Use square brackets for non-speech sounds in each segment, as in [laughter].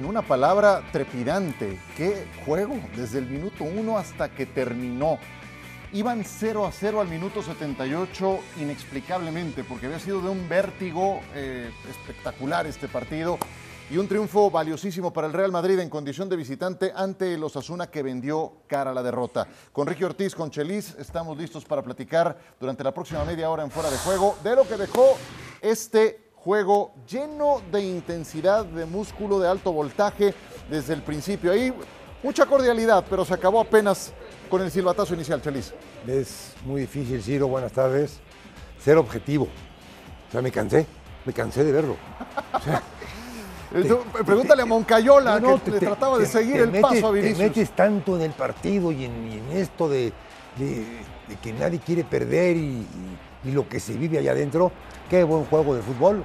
en una palabra trepidante. Qué juego, desde el minuto 1 hasta que terminó. Iban 0 a 0 al minuto 78 inexplicablemente, porque había sido de un vértigo eh, espectacular este partido y un triunfo valiosísimo para el Real Madrid en condición de visitante ante los Asuna que vendió cara a la derrota. Con Ricky Ortiz, con Chelis, estamos listos para platicar durante la próxima media hora en fuera de juego de lo que dejó este juego lleno de intensidad, de músculo, de alto voltaje desde el principio. Ahí mucha cordialidad, pero se acabó apenas con el silbatazo inicial, Chelis. Es muy difícil, Ciro, buenas tardes. Ser objetivo. O sea, me cansé, me cansé de verlo. O sea, Pregúntale a Moncayola, que le trataba de seguir el paso a Vinicius. Te metes tanto en el partido y en, esto de, que nadie quiere perder y, lo que se vive allá adentro. Qué buen juego de fútbol.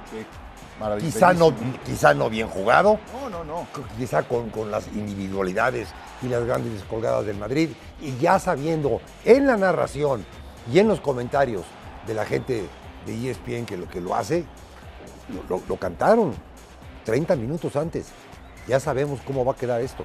Quizá no, quizá no bien jugado. No, no, no. Quizá con, con las individualidades y las grandes colgadas del Madrid. Y ya sabiendo en la narración y en los comentarios de la gente de ESPN que lo que lo hace, lo cantaron. 30 minutos antes. Ya sabemos cómo va a quedar esto.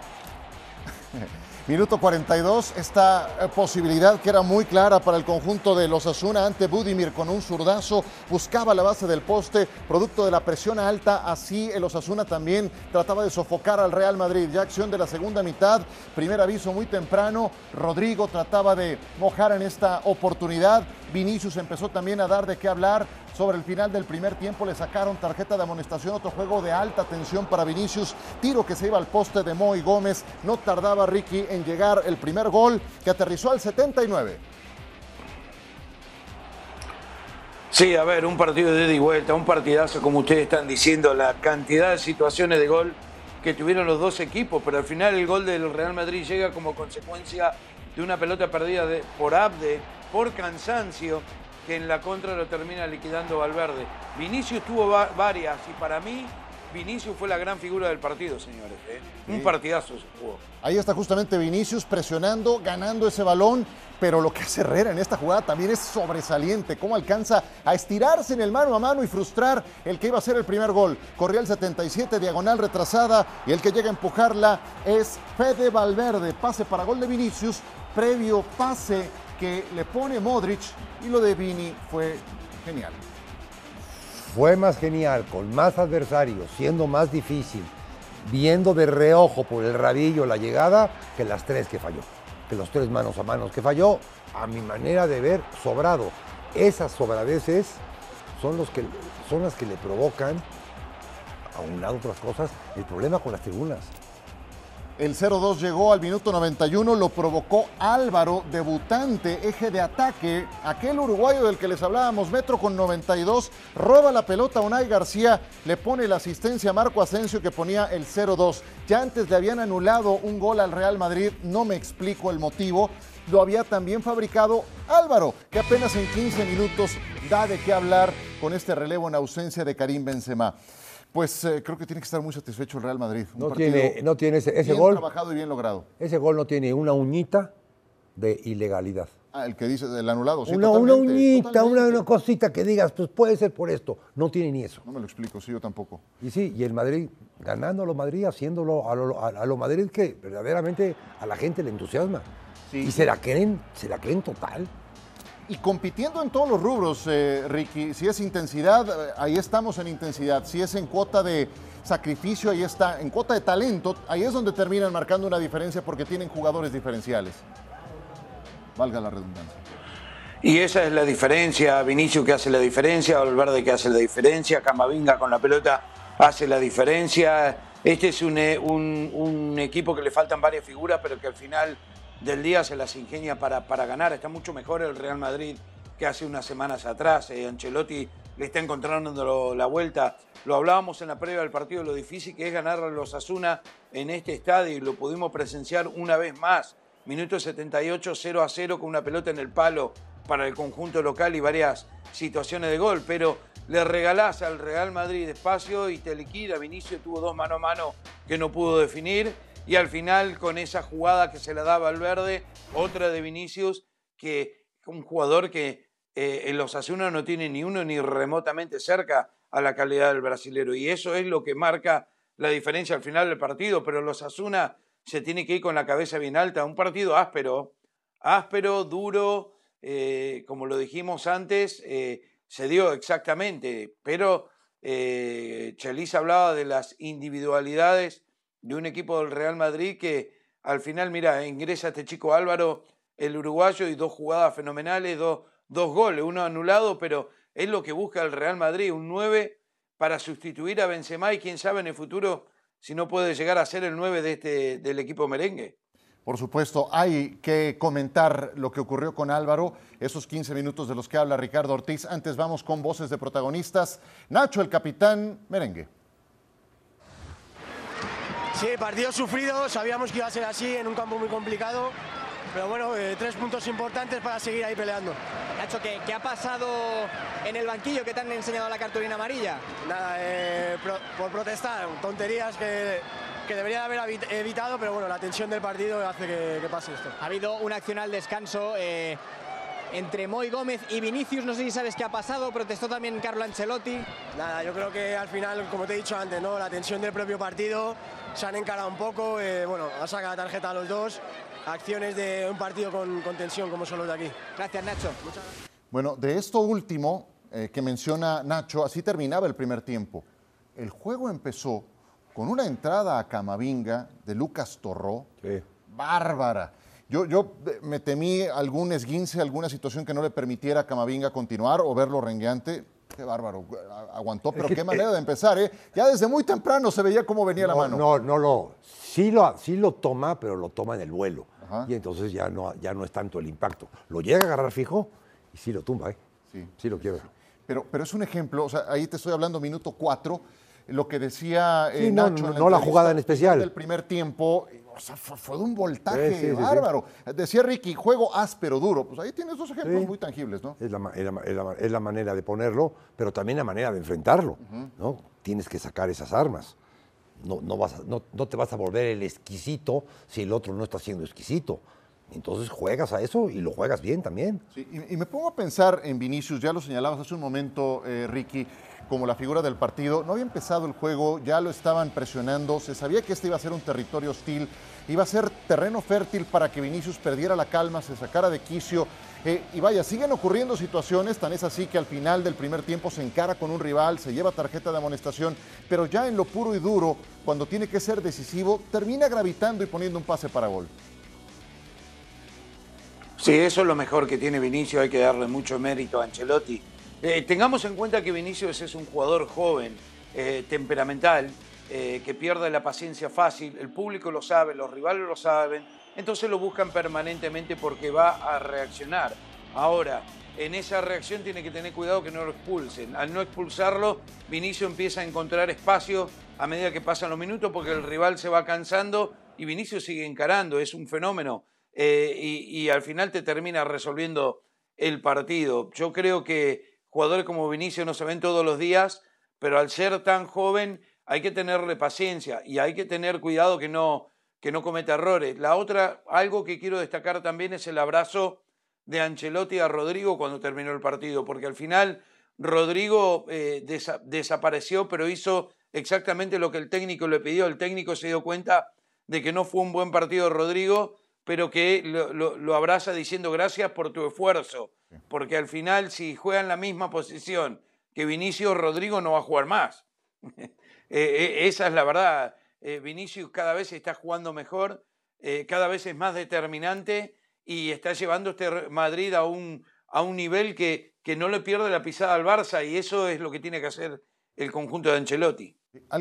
[laughs] Minuto 42, esta eh, posibilidad que era muy clara para el conjunto de los Asuna ante Budimir con un zurdazo, buscaba la base del poste, producto de la presión alta, así el Osasuna también trataba de sofocar al Real Madrid. Ya acción de la segunda mitad, primer aviso muy temprano, Rodrigo trataba de mojar en esta oportunidad, Vinicius empezó también a dar de qué hablar, sobre el final del primer tiempo le sacaron tarjeta de amonestación, otro juego de alta tensión para Vinicius, tiro que se iba al poste de Moy Gómez, no tardaba Ricky en llegar el primer gol que aterrizó al 79. Sí, a ver, un partido de ida vuelta, un partidazo como ustedes están diciendo, la cantidad de situaciones de gol que tuvieron los dos equipos, pero al final el gol del Real Madrid llega como consecuencia de una pelota perdida por Abde, por cansancio, que en la contra lo termina liquidando Valverde. Vinicius tuvo varias y para mí Vinicius fue la gran figura del partido, señores. ¿eh? Un partidazo se jugó. Ahí está justamente Vinicius presionando, ganando ese balón, pero lo que hace Herrera en esta jugada también es sobresaliente. Cómo alcanza a estirarse en el mano a mano y frustrar el que iba a ser el primer gol. Corría el 77, diagonal retrasada, y el que llega a empujarla es Fede Valverde. Pase para gol de Vinicius, previo pase que le pone Modric y lo de Vini fue genial. Fue más genial, con más adversarios, siendo más difícil, viendo de reojo por el rabillo la llegada, que las tres que falló. Que los tres manos a manos que falló, a mi manera de ver, sobrado. Esas sobradeces son, los que, son las que le provocan, a un lado otras cosas, el problema con las tribunas. El 0-2 llegó al minuto 91, lo provocó Álvaro, debutante, eje de ataque. Aquel uruguayo del que les hablábamos, metro con 92, roba la pelota a Unai García, le pone la asistencia a Marco Asensio que ponía el 0-2. Ya antes le habían anulado un gol al Real Madrid, no me explico el motivo. Lo había también fabricado Álvaro, que apenas en 15 minutos da de qué hablar con este relevo en ausencia de Karim Benzema. Pues eh, creo que tiene que estar muy satisfecho el Real Madrid. no, tiene, no tiene ese, ese bien gol. trabajado y bien logrado. Ese gol no tiene una uñita de ilegalidad. Ah, el que dice del anulado, sí. Una, una uñita, una, cosita que digas, pues puede ser por esto. No tiene ni eso. No me lo explico, sí, yo tampoco. Y sí, y el Madrid, ganando a lo Madrid, haciéndolo a lo, a, lo Madrid que verdaderamente a la gente le entusiasma. Y se la creen, se la creen total y compitiendo en todos los rubros, eh, Ricky. Si es intensidad, eh, ahí estamos en intensidad. Si es en cuota de sacrificio, ahí está. En cuota de talento, ahí es donde terminan marcando una diferencia porque tienen jugadores diferenciales. Valga la redundancia. Y esa es la diferencia, Vinicio que hace la diferencia, Valverde que hace la diferencia, Camavinga con la pelota hace la diferencia. Este es un, eh, un equipo que le faltan varias figuras, pero que al final del día se las ingenia para, para ganar. Está mucho mejor el Real Madrid que hace unas semanas atrás. Eh, Ancelotti le está encontrando la vuelta. Lo hablábamos en la previa del partido, lo difícil que es ganar a los Asuna en este estadio y lo pudimos presenciar una vez más. Minuto 78, 0 a 0 con una pelota en el palo para el conjunto local y varias situaciones de gol, pero le regalás al Real Madrid espacio y te liquida. Vinicio tuvo dos mano a mano que no pudo definir y al final con esa jugada que se la daba al verde, otra de Vinicius, que un jugador que eh, en los Asuna no tiene ni uno ni remotamente cerca a la calidad del brasilero. Y eso es lo que marca la diferencia al final del partido, pero los Asuna se tiene que ir con la cabeza bien alta. Un partido áspero, áspero, duro, eh, como lo dijimos antes, eh, se dio exactamente, pero eh, hablaba de las individualidades de un equipo del Real Madrid que al final, mira, ingresa este chico Álvaro, el uruguayo, y dos jugadas fenomenales, dos, dos goles, uno anulado, pero es lo que busca el Real Madrid, un 9 para sustituir a Benzema y quién sabe en el futuro si no puede llegar a ser el 9 de este, del equipo merengue. Por supuesto, hay que comentar lo que ocurrió con Álvaro, esos 15 minutos de los que habla Ricardo Ortiz. Antes vamos con voces de protagonistas. Nacho, el capitán merengue. Sí, partido sufrido, sabíamos que iba a ser así en un campo muy complicado, pero bueno, eh, tres puntos importantes para seguir ahí peleando. Nacho, ¿qué, ha pasado en el banquillo que te han enseñado la cartulina amarilla? Nada, eh, por protestar, tonterías que que debería haber evitado, pero bueno, la tensión del partido hace que, pase esto. Ha habido un accional descanso eh, entre Moy Gómez y Vinicius, no sé si sabes qué ha pasado, protestó también Carlo Ancelotti. Nada, yo creo que al final, como te he dicho antes, ¿no? la tensión del propio partido, se han encarado un poco, eh, bueno, ha sacado la tarjeta a los dos, acciones de un partido con, tensión como son los de aquí. Gracias, Nacho. Bueno, de esto último eh, que menciona Nacho, así terminaba el primer tiempo. El juego empezó con una entrada a Camavinga de Lucas Torró, bárbara. Yo, yo eh, me temí algún esguince, alguna situación que no le permitiera a Camavinga continuar o verlo rengueante. Qué bárbaro, aguantó, pero qué manera de empezar, ¿eh? Ya desde muy temprano se veía cómo venía la mano. No, no lo, sí lo, sí lo toma, pero lo toma en el vuelo. Y entonces ya no, ya no es tanto el impacto. Lo llega a agarrar fijo y sí lo tumba, ¿eh? Sí. Sí lo quiebra. Pero, pero es un ejemplo, o sea, ahí te estoy hablando minuto cuatro, lo que decía eh, Nacho. No, la, jugada en especial. Del primer tiempo, o sea, fue, de un voltaje bárbaro. Decía Ricky, juego áspero, duro. Pues ahí tienes dos ejemplos muy tangibles, ¿no? Es la, manera de ponerlo, pero también la manera de enfrentarlo, ¿no? Tienes que sacar esas armas. No, no, vas no, te vas a volver el exquisito si el otro no está siendo exquisito. Entonces juegas a eso y lo juegas bien también. y, me pongo a pensar en Vinicius, ya lo señalabas hace un momento, eh, Ricky como la figura del partido. No había empezado el juego, ya lo estaban presionando, se sabía que este iba a ser un territorio hostil, iba a ser terreno fértil para que Vinicius perdiera la calma, se sacara de quicio. Eh, y vaya, siguen ocurriendo situaciones, tan es así que al final del primer tiempo se encara con un rival, se lleva tarjeta de amonestación, pero ya en lo puro y duro, cuando tiene que ser decisivo, termina gravitando y poniendo un pase para gol. Sí, eso es lo mejor que tiene Vinicius, hay que darle mucho mérito a Ancelotti eh, tengamos en cuenta que Vinicius es un jugador joven, eh, temperamental, eh, que pierde la paciencia fácil, el público lo sabe, los rivales lo saben, entonces lo buscan permanentemente porque va a reaccionar. Ahora, en esa reacción tiene que tener cuidado que no lo expulsen. Al no expulsarlo, Vinicius empieza a encontrar espacio a medida que pasan los minutos porque el rival se va cansando y Vinicius sigue encarando, es un fenómeno y al final te termina resolviendo el partido. Yo creo que Jugadores como Vinicio no se ven todos los días, pero al ser tan joven hay que tenerle paciencia y hay que tener cuidado que no, que no cometa errores. La otra, algo que quiero destacar también es el abrazo de Ancelotti a Rodrigo cuando terminó el partido, porque al final Rodrigo eh, desapareció, pero hizo exactamente lo que el técnico le pidió. El técnico se dio cuenta de que no fue un buen partido Rodrigo, pero que lo abraza diciendo gracias por tu esfuerzo porque al final si juegan la misma posición que Vinicius, Rodrigo no va a jugar más. [laughs] Eh, eh, esa es la verdad. Eh, Vinicius cada vez está jugando mejor, cada vez es más determinante y está llevando este Madrid a un, a un nivel que, que no le pierde la pisada al Barça y eso es lo que tiene que hacer el conjunto de Ancelotti.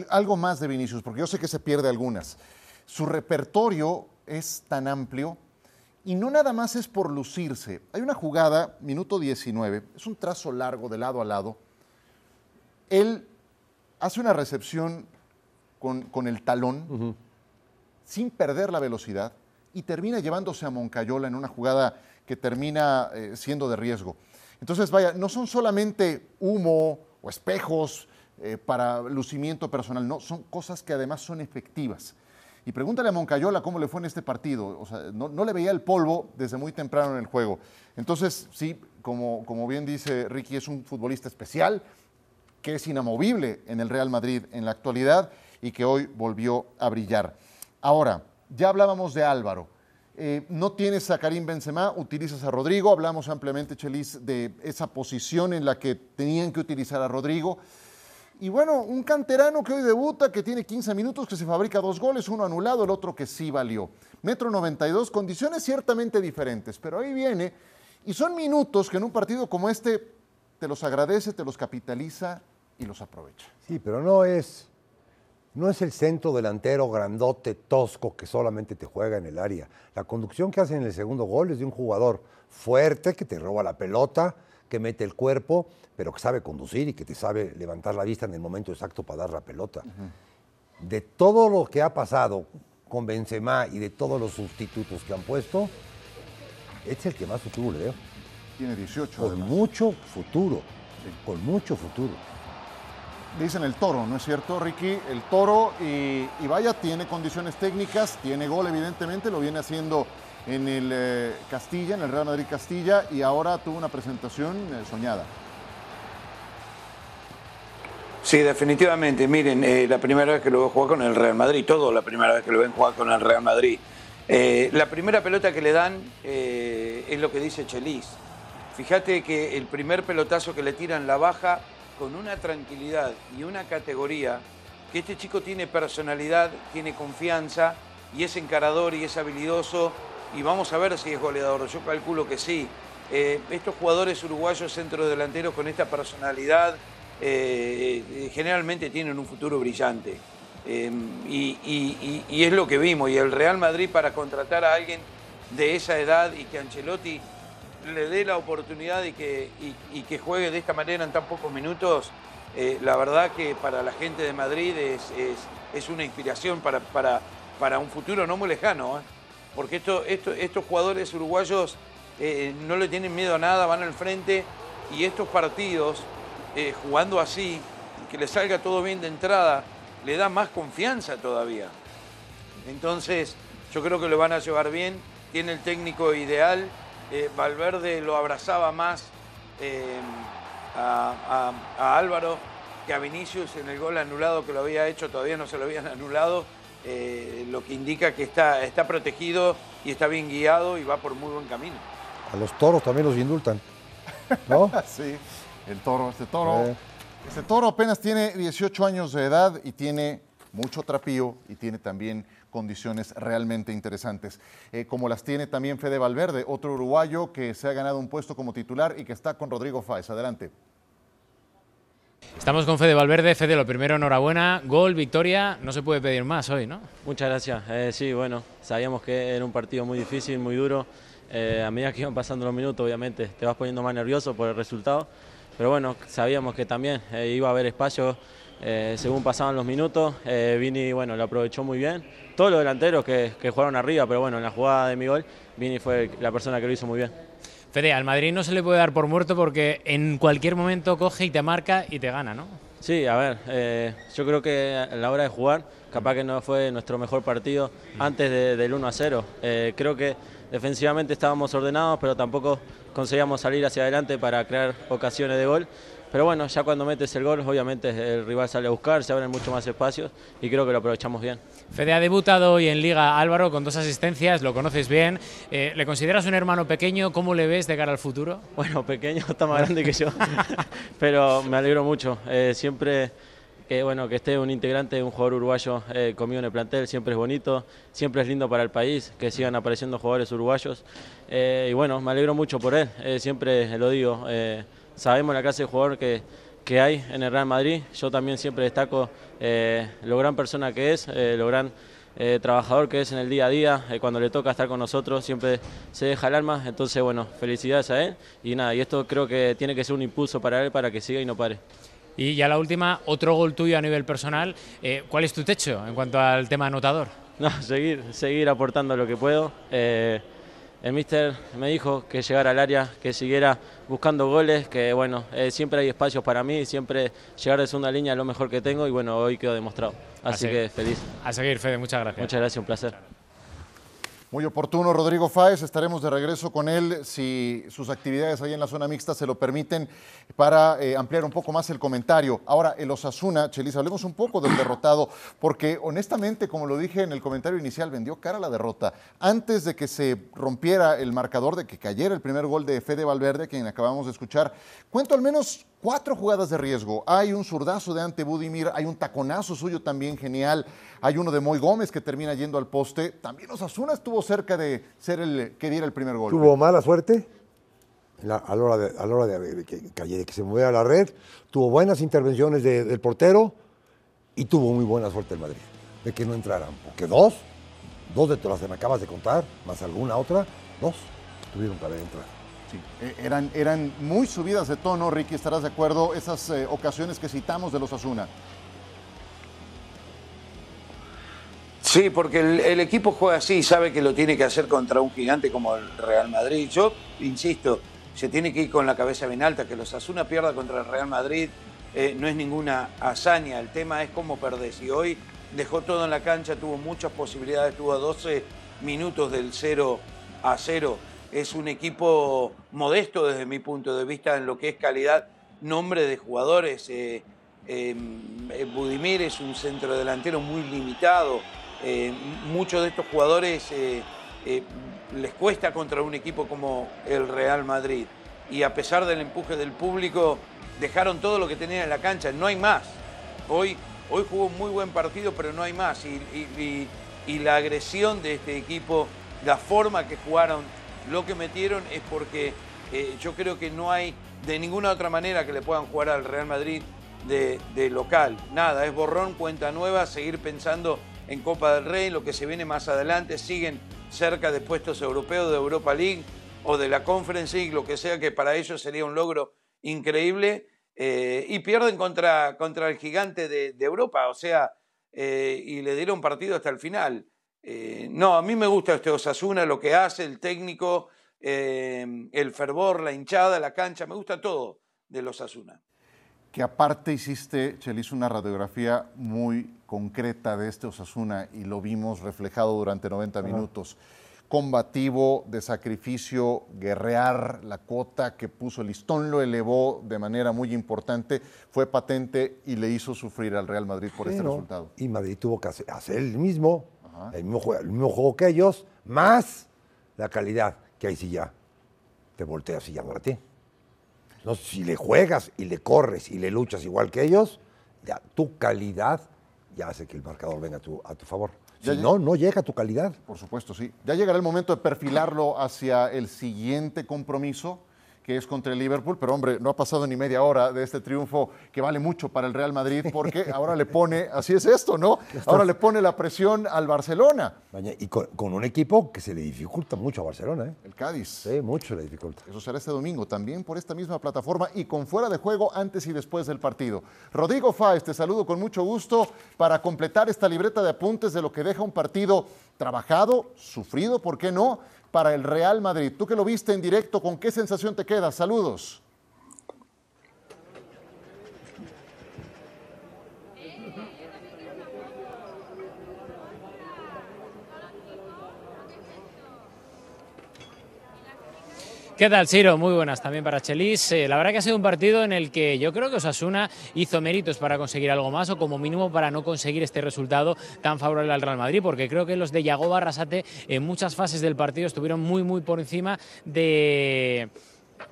algo más de Vinicius, porque yo sé que se pierde algunas. Su repertorio es tan amplio y no nada más es por lucirse. Hay una jugada, minuto 19, es un trazo largo de lado a lado. Él hace una recepción con, el talón, sin perder la velocidad, y termina llevándose a Moncayola en una jugada que termina eh, siendo de riesgo. Entonces, vaya, no son solamente humo o espejos eh, para lucimiento personal, no, son cosas que además son efectivas. Y pregúntale a Moncayola cómo le fue en este partido. O sea, no, le veía el polvo desde muy temprano en el juego. Entonces, sí, como, como bien dice Ricky, es un futbolista especial que es inamovible en el Real Madrid en la actualidad y que hoy volvió a brillar. Ahora, ya hablábamos de Álvaro. Eh, no tienes a Karim Benzema, utilizas a Rodrigo. Hablamos ampliamente, Chelis, de esa posición en la que tenían que utilizar a Rodrigo. Y bueno, un canterano que hoy debuta, que tiene 15 minutos, que se fabrica dos goles, uno anulado, el otro que sí valió. Metro 92, condiciones ciertamente diferentes, pero ahí viene. Y son minutos que en un partido como este te los agradece, te los capitaliza y los aprovecha. Sí, pero no es, no es el centro delantero grandote, tosco, que solamente te juega en el área. La conducción que hace en el segundo gol es de un jugador fuerte, que te roba la pelota, que mete el cuerpo, pero que sabe conducir y que te sabe levantar la vista en el momento exacto para dar la pelota. De todo lo que ha pasado con Benzema y de todos los sustitutos que han puesto, este es el que más futuro le veo. Tiene 18 Con además. mucho futuro, con mucho futuro. Dicen el toro, ¿no es cierto, Ricky? El toro, y, y vaya, tiene condiciones técnicas, tiene gol, evidentemente, lo viene haciendo en el eh, Castilla, en el Real Madrid Castilla, y ahora tuvo una presentación eh, soñada. Sí, definitivamente. Miren, eh, la primera vez que lo veo jugar con el Real Madrid, todo la primera vez que lo ven jugar con el Real Madrid. La primera pelota que le dan es lo que dice Chelis. Fíjate que el primer pelotazo que le tiran la baja con una tranquilidad y una categoría, que este chico tiene personalidad, tiene confianza y es encarador y es habilidoso y vamos a ver si es goleador. Yo calculo que sí. Eh, estos jugadores uruguayos centrodelanteros con esta personalidad eh, generalmente tienen un futuro brillante. Eh, y, es lo que vimos. Y el Real Madrid para contratar a alguien de esa edad y que Ancelotti le dé la oportunidad y que, que juegue de esta manera en tan pocos minutos, la verdad que para la gente de Madrid es, es- es una inspiración para, para, para un futuro no muy lejano. Porque esto, esto- estos jugadores uruguayos eh, no le tienen miedo a nada, van al frente y estos partidos, eh, jugando así, que le salga todo bien de entrada, le da más confianza todavía. Entonces, yo creo que lo van a llevar bien. Tiene el técnico ideal. Eh, Valverde lo abrazaba más a- a Álvaro que a Vinicius en el gol anulado que lo había hecho, todavía no se lo habían anulado. Eh, lo que indica que está, está protegido y está bien guiado y va por muy buen camino. A los toros también los indultan, ¿no? [laughs] Sí, el toro, este toro. Eh. Este toro apenas tiene 18 años de edad y tiene mucho trapío y tiene también condiciones realmente interesantes, Eh, como las tiene también Fede Valverde, otro uruguayo que se ha ganado un puesto como titular y que está con Rodrigo Fáez. Adelante. Estamos con Fede Valverde. Fede, lo primero, enhorabuena. Gol, victoria. No se puede pedir más hoy, ¿no? Muchas gracias. Eh, sí, bueno, sabíamos que era un partido muy difícil, muy duro. Eh, a medida que iban pasando los minutos, obviamente, te vas poniendo más nervioso por el resultado. Pero bueno, sabíamos que también eh, iba a haber espacio según pasaban los minutos. Vini, bueno, lo aprovechó muy bien. Todos los delanteros que jugaron arriba, pero bueno, en la jugada de mi gol, Vini fue la persona que lo hizo muy bien. Fede, al Madrid no se le puede dar por muerto porque en cualquier momento coge y te marca y te gana, ¿no? Sí, a ver, eh, yo creo que a la hora de jugar, capaz que no fue nuestro mejor partido antes de- del 1 a 0. Eh, creo que defensivamente estábamos ordenados, pero tampoco conseguíamos salir hacia adelante para crear ocasiones de gol. Pero bueno, ya cuando metes el gol, obviamente el rival sale a buscar, se abren mucho más espacios y creo que lo aprovechamos bien. Fede ha debutado hoy en Liga Álvaro con dos asistencias, lo conoces bien. Eh, ¿Le consideras un hermano pequeño? ¿Cómo le ves de cara al futuro? Bueno, pequeño, está más grande que yo, [laughs] pero me alegro mucho. Eh, siempre que, bueno, que esté un integrante, un jugador uruguayo eh, conmigo en el plantel, siempre es bonito, siempre es lindo para el país, que sigan apareciendo jugadores uruguayos. Eh, y bueno, me alegro mucho por él, siempre lo digo. sabemos la clase de jugador que, que hay en el Real Madrid, yo también siempre destaco eh, lo gran persona que es, eh, lo gran eh, trabajador que es en el día a día, eh, cuando le toca estar con nosotros siempre se deja el alma, entonces bueno, felicidades a él y nada, y esto creo que tiene que ser un impulso para él para que siga y no pare. Y ya la última, otro gol tuyo a nivel personal. Eh, ¿Cuál es tu techo en cuanto al tema anotador? [laughs] No, seguir, seguir aportando lo que puedo. El míster me dijo que llegara al área, que siguiera buscando goles, que bueno, eh, siempre hay espacios para mí, siempre llegar de segunda línea es lo mejor que tengo y bueno, hoy quedó demostrado. Así. que feliz. A seguir, Fede, muchas gracias. Muchas gracias, un placer. Muy oportuno, Rodrigo Fáez. Estaremos de regreso con él si sus actividades ahí en la zona mixta se lo permiten para eh, ampliar un poco más el comentario. Ahora, el Osasuna, Chelis, hablemos un poco del derrotado, porque honestamente, como lo dije en el comentario inicial, vendió cara a la derrota. Antes de que se rompiera el marcador, de que cayera el primer gol de Fede Valverde, quien acabamos de escuchar, cuento al menos cuatro jugadas de riesgo. Hay un zurdazo de Ante Budimir, hay un taconazo suyo también genial, hay uno de Moy Gómez que termina yendo al poste. También Osasuna estuvo cerca de ser el que diera el primer gol. Tuvo mala suerte a la hora, de, de, que, se moviera la red, tuvo buenas intervenciones del portero y tuvo muy buena suerte el Madrid de que no entraran. Porque dos, dos de las que me acabas de contar, más alguna otra, dos tuvieron que haber entrado. Eh, eran, eran muy subidas de tono, Ricky, estarás de acuerdo, esas eh, ocasiones que citamos de los Asuna. Sí, porque el, equipo juega así, sabe que lo tiene que hacer contra un gigante como el Real Madrid. Yo, insisto, se tiene que ir con la cabeza bien alta, que los Asuna pierda contra el Real Madrid eh, no es ninguna hazaña, el tema es cómo perdés. Y hoy dejó todo en la cancha, tuvo muchas posibilidades, tuvo 12 minutos del 0 a 0 es un equipo modesto desde mi punto de vista en lo que es calidad, nombre de jugadores. Eh, em, eh, Budimir es un centro delantero muy limitado. Eh, muchos de estos jugadores les cuesta contra un equipo como el Real Madrid. Y a pesar del empuje del público, dejaron todo lo que tenían en la cancha. No hay más. Hoy, hoy jugó un muy buen partido, pero no hay más. y la agresión de este equipo, la forma que jugaron lo que metieron es porque eh, yo creo que no hay de ninguna otra manera que le puedan jugar al Real Madrid de, local. Nada, es borrón, cuenta nueva, seguir pensando en Copa del Rey, lo que se viene más adelante, siguen cerca de puestos europeos, de Europa League o de la Conference League, lo que sea, que para ellos sería un logro increíble. Eh, y pierden contra, contra el gigante de, Europa, o sea, eh, y le dieron partido hasta el final. Eh, no, a mí me gusta este Osasuna, lo que hace, el técnico, eh, el fervor, la hinchada, la cancha, me gusta todo de los Osasuna. Que aparte hiciste, Chelis, una radiografía muy concreta de este Osasuna y lo vimos reflejado durante 90 minutos. Combativo, de sacrificio, guerrear, la cuota que puso el listón lo elevó de manera muy importante, fue patente y le hizo sufrir al Real Madrid por este resultado. Y Madrid tuvo que hacer el mismo el, mismo juego, que ellos, más la calidad, que ahí sí ya te volteas y ya no ti. No, si le juegas y le corres y le luchas igual que ellos, ya tu calidad ya hace que el marcador venga a tu, a tu favor. Si no, no llega a tu calidad. Por supuesto, sí. Ya llegará el momento de perfilarlo hacia el siguiente compromiso que es contra el Liverpool, pero hombre, no ha pasado ni media hora de este triunfo que vale mucho para el Real Madrid porque [laughs] ahora le pone, así es esto, ¿no? Ahora le pone la presión al Barcelona. Y con, un equipo que se le dificulta mucho a Barcelona, ¿eh? El Cádiz. Sí, mucho le dificulta. Eso será este domingo, también por esta misma plataforma y con fuera de juego antes y después del partido. Rodrigo Fáez, te saludo con mucho gusto para completar esta libreta de apuntes de lo que deja un partido trabajado, sufrido, ¿por qué no? Para el Real Madrid. Tú que lo viste en directo, ¿con qué sensación te quedas? Saludos. ¿Qué tal, Ciro? Muy buenas también para Chelis. Eh, la verdad que ha sido un partido en el que yo creo que Osasuna hizo méritos para conseguir algo más o como mínimo para no conseguir este resultado tan favorable al Real Madrid, porque creo que los de Yagoba Arrasate en muchas fases del partido estuvieron muy, muy por encima de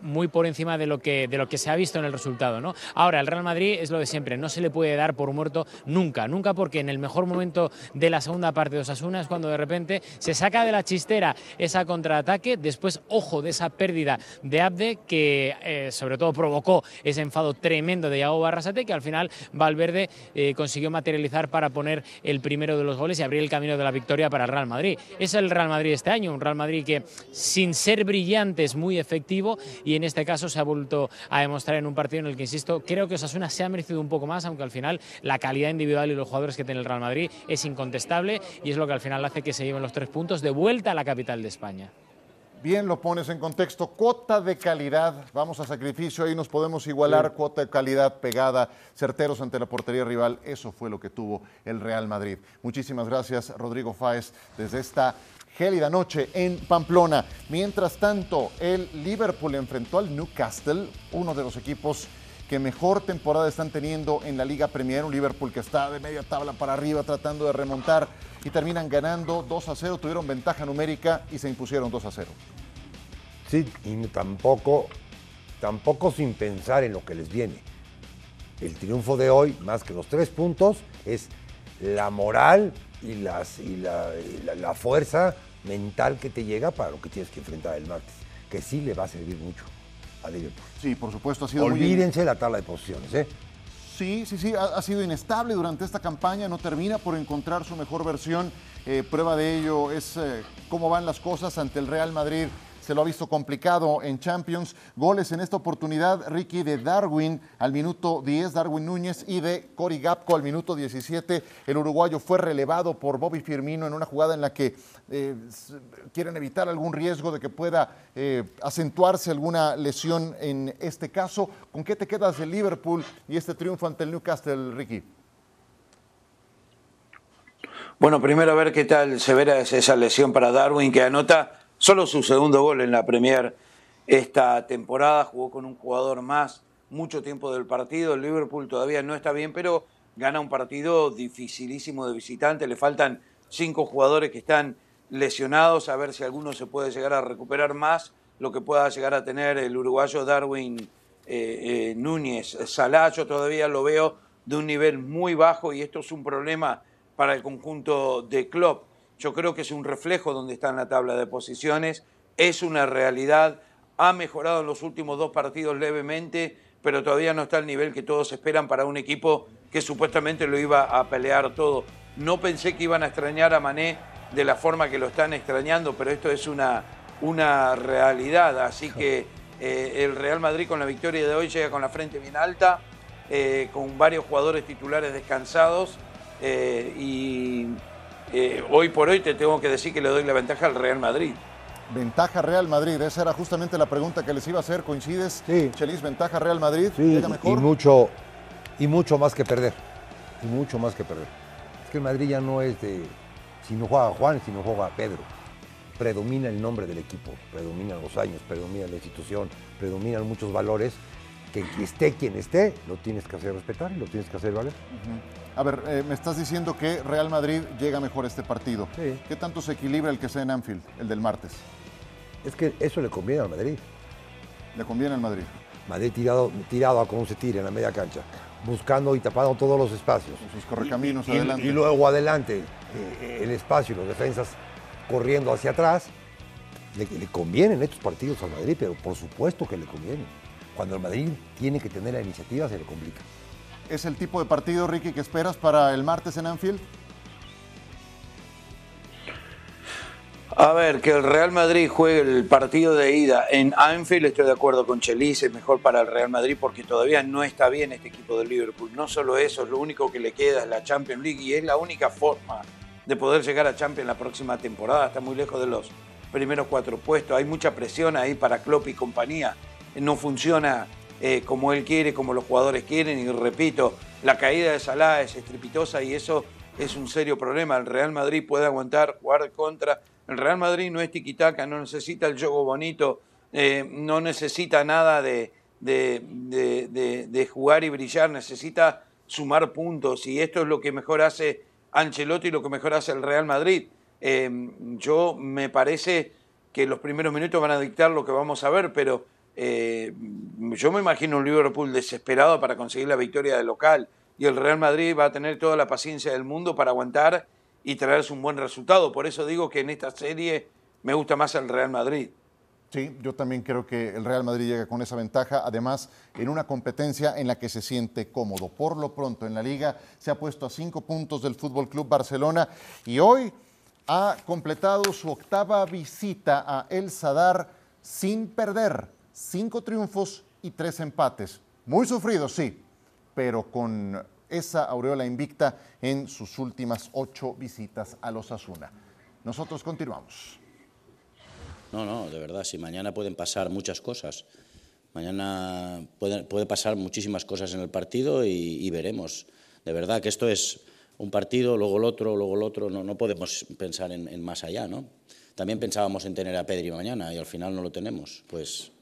muy por encima de lo que, de lo que se ha visto en el resultado. ¿no? Ahora, el Real Madrid es lo de siempre, no se le puede dar por muerto nunca, nunca porque en el mejor momento de la segunda parte de Osasuna es cuando de repente se saca de la chistera esa contraataque, después, ojo, de esa pérdida de Abde que eh, sobre todo provocó ese enfado tremendo de Iago Barrasate que al final Valverde eh, consiguió materializar para poner el primero de los goles y abrir el camino de la victoria para el Real Madrid. Es el Real Madrid este año, un Real Madrid que sin ser brillante es muy efectivo y en este caso se ha vuelto a demostrar en un partido en el que, insisto, creo que Osasuna se ha merecido un poco más, aunque al final la calidad individual y los jugadores que tiene el Real Madrid es incontestable y es lo que al final hace que se lleven los tres puntos de vuelta a la capital de España. Bien, lo pones en contexto. Cuota de calidad, vamos a sacrificio, ahí nos podemos igualar, cuota de calidad pegada, certeros ante la portería rival. Eso fue lo que tuvo el Real Madrid. Muchísimas gracias, Rodrigo Fáez, desde esta gélida noche en Pamplona. Mientras tanto, el Liverpool enfrentó al Newcastle, uno de los equipos que mejor temporada están teniendo en la Liga Premier. Un Liverpool que está de media tabla para arriba tratando de remontar y terminan ganando 2 a 0. Tuvieron ventaja numérica y se impusieron 2 a 0. Sí, y tampoco, tampoco sin pensar en lo que les viene. El triunfo de hoy, más que los tres puntos, es la moral y, la fuerza mental que te llega para lo que tienes que enfrentar el martes, que sí le va a servir mucho a Liverpool. Sí, por supuesto, ha sido muy Olvídense la tabla de posiciones, ¿eh? Sí, sí, sí, ha, ha sido inestable durante esta campaña, no termina por encontrar su mejor versión. Eh, prueba de ello es eh, cómo van las cosas ante el Real Madrid. Se lo ha visto complicado en Champions. Goles en esta oportunidad, Ricky, de Darwin al minuto 10, Darwin Núñez, y de Cory Gapco al minuto 17. El uruguayo fue relevado por Bobby Firmino en una jugada en la que eh, quieren evitar algún riesgo de que pueda eh, acentuarse alguna lesión en este caso. ¿Con qué te quedas del Liverpool y este triunfo ante el Newcastle, Ricky? Bueno, primero a ver qué tal severa es esa lesión para Darwin, que anota solo su segundo gol en la Premier esta temporada. Jugó con un jugador más mucho tiempo del partido. El Liverpool todavía no está bien, pero gana un partido dificilísimo de visitante. Le faltan cinco jugadores que están lesionados, a ver si alguno se puede llegar a recuperar más lo que pueda llegar a tener el uruguayo Darwin eh, eh, Núñez. Salah todavía lo veo de un nivel muy bajo y esto es un problema para el conjunto de Klopp. Yo creo que es un reflejo donde está en la tabla de posiciones, es una realidad, ha mejorado en los últimos dos partidos levemente, pero todavía no está al nivel que todos esperan para un equipo que supuestamente lo iba a pelear todo. No pensé que iban a extrañar a Mané de la forma que lo están extrañando, pero esto es una, una realidad, así que eh, el Real Madrid con la victoria de hoy llega con la frente bien alta, eh, con varios jugadores titulares descansados eh, y eh, hoy por hoy te tengo que decir que le doy la ventaja al Real Madrid. Ventaja Real Madrid, esa era justamente la pregunta que les iba a hacer. ¿Coincides? Sí. Chelis, ventaja Real Madrid. Sí, ¿Llega y- mejor? y mucho, y mucho más que perder. Y mucho más que perder. Es que el Madrid ya no es de. Si no juega Juan, si no juega Pedro. Predomina el nombre del equipo, predominan los años, predomina la institución, predominan muchos valores que esté quien esté, lo tienes que hacer respetar y lo tienes que hacer valer. A ver, eh, me estás diciendo que Real Madrid llega mejor a este partido. Sí. ¿Qué tanto se equilibra el que sea en Anfield, el del martes? Es que eso le conviene al Madrid. ¿Le conviene al Madrid? Madrid tirado, tirado a como se tire en la media cancha, buscando y tapando todos los espacios. Sus correcaminos y, adelante. y luego adelante eh, el espacio y los defensas corriendo hacia atrás. Le, le convienen estos partidos al Madrid, pero por supuesto que le conviene. Cuando el Madrid tiene que tener la iniciativa se le complica. ¿Es el tipo de partido, Ricky, que esperas para el martes en Anfield? A ver, que el Real Madrid juegue el partido de ida en Anfield, estoy de acuerdo con Chelis, es mejor para el Real Madrid porque todavía no está bien este equipo del Liverpool. No solo eso, lo único que le queda es la Champions League y es la única forma de poder llegar a Champions la próxima temporada. Está muy lejos de los primeros cuatro puestos. Hay mucha presión ahí para Klopp y compañía. No funciona eh, como él quiere, como los jugadores quieren. Y repito, la caída de Salah es estrepitosa y eso es un serio problema. El Real Madrid puede aguantar, jugar contra. El Real Madrid no es tiquitaca, no necesita el juego bonito, eh, no necesita nada de, de, de- jugar y brillar, necesita sumar puntos. Y esto es lo que mejor hace Ancelotti y lo que mejor hace el Real Madrid. Eh, yo me parece que los primeros minutos van a dictar lo que vamos a ver, pero eh, yo me imagino un Liverpool desesperado para conseguir la victoria de local y el Real Madrid va a tener toda la paciencia del mundo para aguantar y traerse un buen resultado. Por eso digo que en esta serie me gusta más el Real Madrid. Sí, yo también creo que el Real Madrid llega con esa ventaja, además en una competencia en la que se siente cómodo. Por lo pronto en la liga se ha puesto a cinco puntos del Fútbol Club Barcelona y hoy ha completado su octava visita a El Sadar sin perder. Cinco triunfos y tres empates. Muy sufridos, sí, pero con esa aureola invicta en sus últimas ocho visitas a los Asuna. Nosotros continuamos. No, no, de verdad, sí, mañana pueden pasar muchas cosas. Mañana puede, puede pasar muchísimas cosas en el partido y, y veremos. De verdad que esto es un partido, luego el otro, luego el otro, no, no podemos pensar en, en más allá, ¿no? también pensábamos en tener a Pedri mañana y al final no lo tenemos. Pues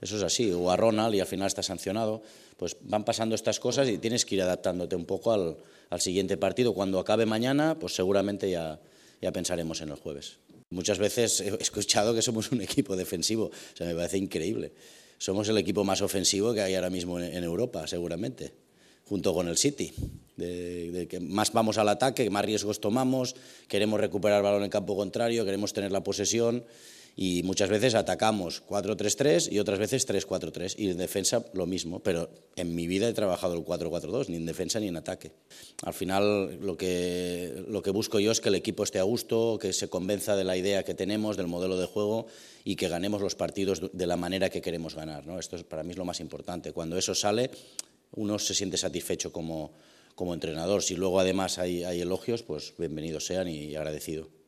eso es así. O a Ronald y al final está sancionado. Pues van pasando estas cosas y tienes que ir adaptándote un poco al, siguiente partido. Cuando acabe mañana, pues seguramente ya, ya pensaremos en el jueves. Muchas veces he escuchado que somos un [laughs] equipo defensivo. O sea, me parece increíble. Somos el equipo más ofensivo que hay ahora mismo en, Europa, seguramente, junto con el City. De, de, que más vamos al ataque, más riesgos tomamos, queremos recuperar el balón en campo contrario, queremos tener la posesión y muchas veces atacamos 4-3-3 y otras veces 3-4-3 y en defensa lo mismo, pero en mi vida he trabajado el 4-4-2, ni en defensa ni en ataque. Al final lo que, lo que busco yo es que el equipo esté a gusto, que se convenza de la idea que tenemos, del modelo de juego y que ganemos los partidos de la manera que queremos ganar. ¿no? Esto es, para mí es lo más importante. Cuando eso sale, uno se siente satisfecho como, como entrenador. Si luego además hay, hay elogios, pues bienvenidos sean y agradecido.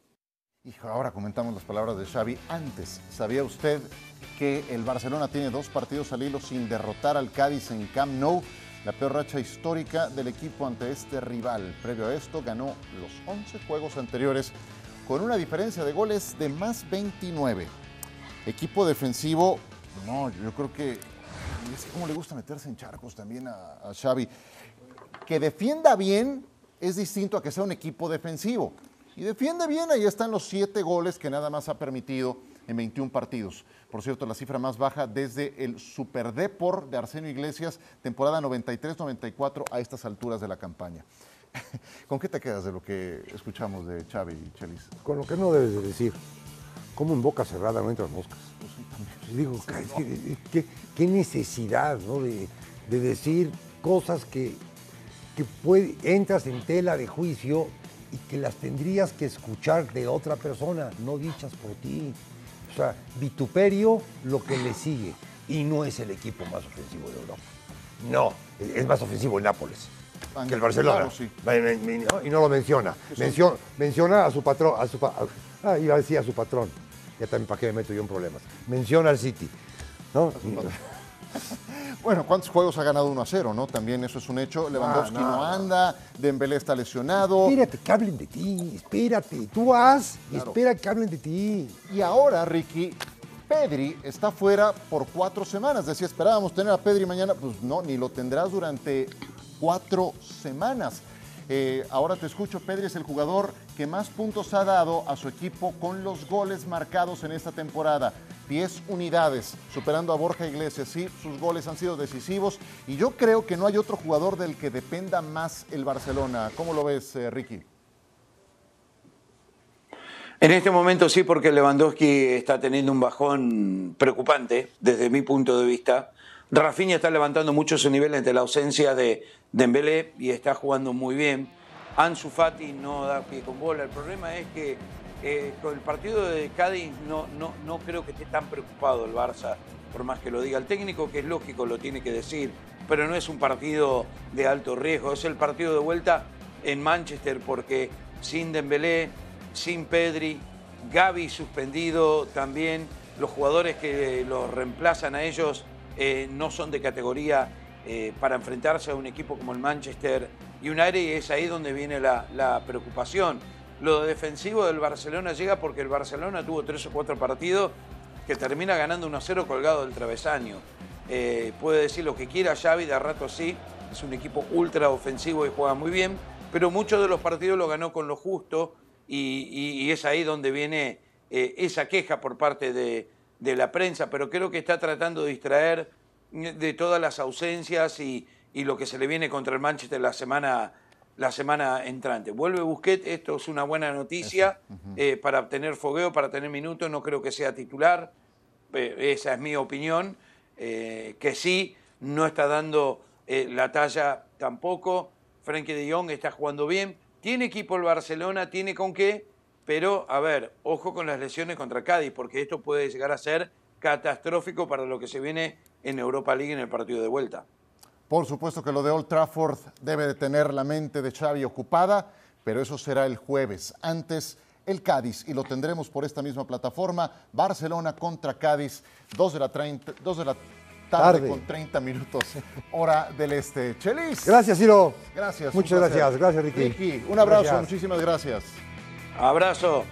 Hijo, ahora comentamos las palabras de Xavi. Antes, ¿sabía usted que el Barcelona tiene dos partidos al hilo sin derrotar al Cádiz en Camp Nou? La peor racha histórica del equipo ante este rival. Previo a esto, ganó los 11 juegos anteriores con una diferencia de goles de más 29. Equipo defensivo, no, yo creo que es como le gusta meterse en charcos también a, a Xavi. Que defienda bien es distinto a que sea un equipo defensivo. Y defiende bien, ahí están los siete goles que nada más ha permitido en 21 partidos. Por cierto, la cifra más baja desde el Super Depor de Arsenio Iglesias, temporada 93-94 a estas alturas de la campaña. [laughs] ¿Con qué te quedas de lo que escuchamos de Xavi y Chelis? Con lo que no debes de decir. Como en boca cerrada no entran moscas. Pues digo, ¿qué, qué, qué necesidad ¿no? de, de, decir cosas que, que puede, entras en tela de juicio y que las tendrías que escuchar de otra persona, no dichas por ti. O sea, vituperio lo que le sigue. Y no es el equipo más ofensivo de Europa. No, es más ofensivo el Nápoles que el Barcelona. Claro, sí. Y no lo menciona. Menciona, menciona a su patrón. A su, ah, iba a decir a su patrón. Ya también para qué me meto yo en problemas. Menciona al City. ¿no? [laughs] Bueno, ¿cuántos juegos ha ganado 1 a 0, no? También eso es un hecho. Lewandowski Ah, no, no, anda, Dembélé está lesionado. Espérate que hablen de ti, espérate. Tú haz y espera que hablen de ti. Y ahora, Ricky, Pedri está fuera por cuatro semanas. Decía, esperábamos tener a Pedri mañana. Pues no, ni lo tendrás durante cuatro semanas. Eh, ahora te escucho, Pedri es el jugador que más puntos ha dado a su equipo con los goles marcados en esta temporada. 10 unidades, superando a Borja Iglesias. Sí, sus goles han sido decisivos y yo creo que no hay otro jugador del que dependa más el Barcelona. ¿Cómo lo ves, eh, Ricky? En este momento sí, porque Lewandowski está teniendo un bajón preocupante desde mi punto de vista. Rafinha está levantando mucho su nivel ante la ausencia de Dembélé y está jugando muy bien. Ansu Fati no da pie con bola. El problema es que eh, con el partido de Cádiz no, no, no creo que esté tan preocupado el Barça, por más que lo diga el técnico, que es lógico, lo tiene que decir, pero no es un partido de alto riesgo. Es el partido de vuelta en Manchester porque sin Dembélé, sin Pedri, Gaby suspendido también, los jugadores que los reemplazan a ellos eh, no son de categoría eh, para enfrentarse a un equipo como el Manchester United y es ahí donde viene la preocupación. Lo defensivo del Barcelona llega porque el Barcelona tuvo tres o cuatro partidos que termina ganando 1-0 colgado del travesaño. Eh, puede decir lo que quiera Xavi, de rato sí, es un equipo ultra ofensivo y juega muy bien, pero muchos de los partidos lo ganó con lo justo y, es ahí donde viene eh, esa queja por parte de, de la prensa, pero creo que está tratando de distraer de todas las ausencias y, y lo que se le viene contra el Manchester la semana, la semana entrante. Vuelve Busquets, esto es una buena noticia eh, para obtener fogueo, para tener minutos, no creo que sea titular, eh, esa es mi opinión, eh, que sí, no está dando eh, la talla tampoco, Frenkie de Jong está jugando bien, tiene equipo el Barcelona, tiene con qué, pero a ver, ojo con las lesiones contra Cádiz, porque esto puede llegar a ser catastrófico para lo que se viene en Europa League en el partido de vuelta. Por supuesto que lo de Old Trafford debe de tener la mente de Xavi ocupada, pero eso será el jueves. Antes, el Cádiz, y lo tendremos por esta misma plataforma, Barcelona contra Cádiz, 2 de la, 30 2 de la tarde, Tarde. con 30 minutos, hora del este. Chelis. Gracias, Ciro. Gracias. Muchas gracias. Gracias, Ricky. Ricky, un abrazo, Gracias. muchísimas gracias. Abrazo.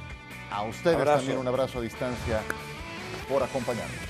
A ustedes Abrazo. también un abrazo a distancia por acompañarnos.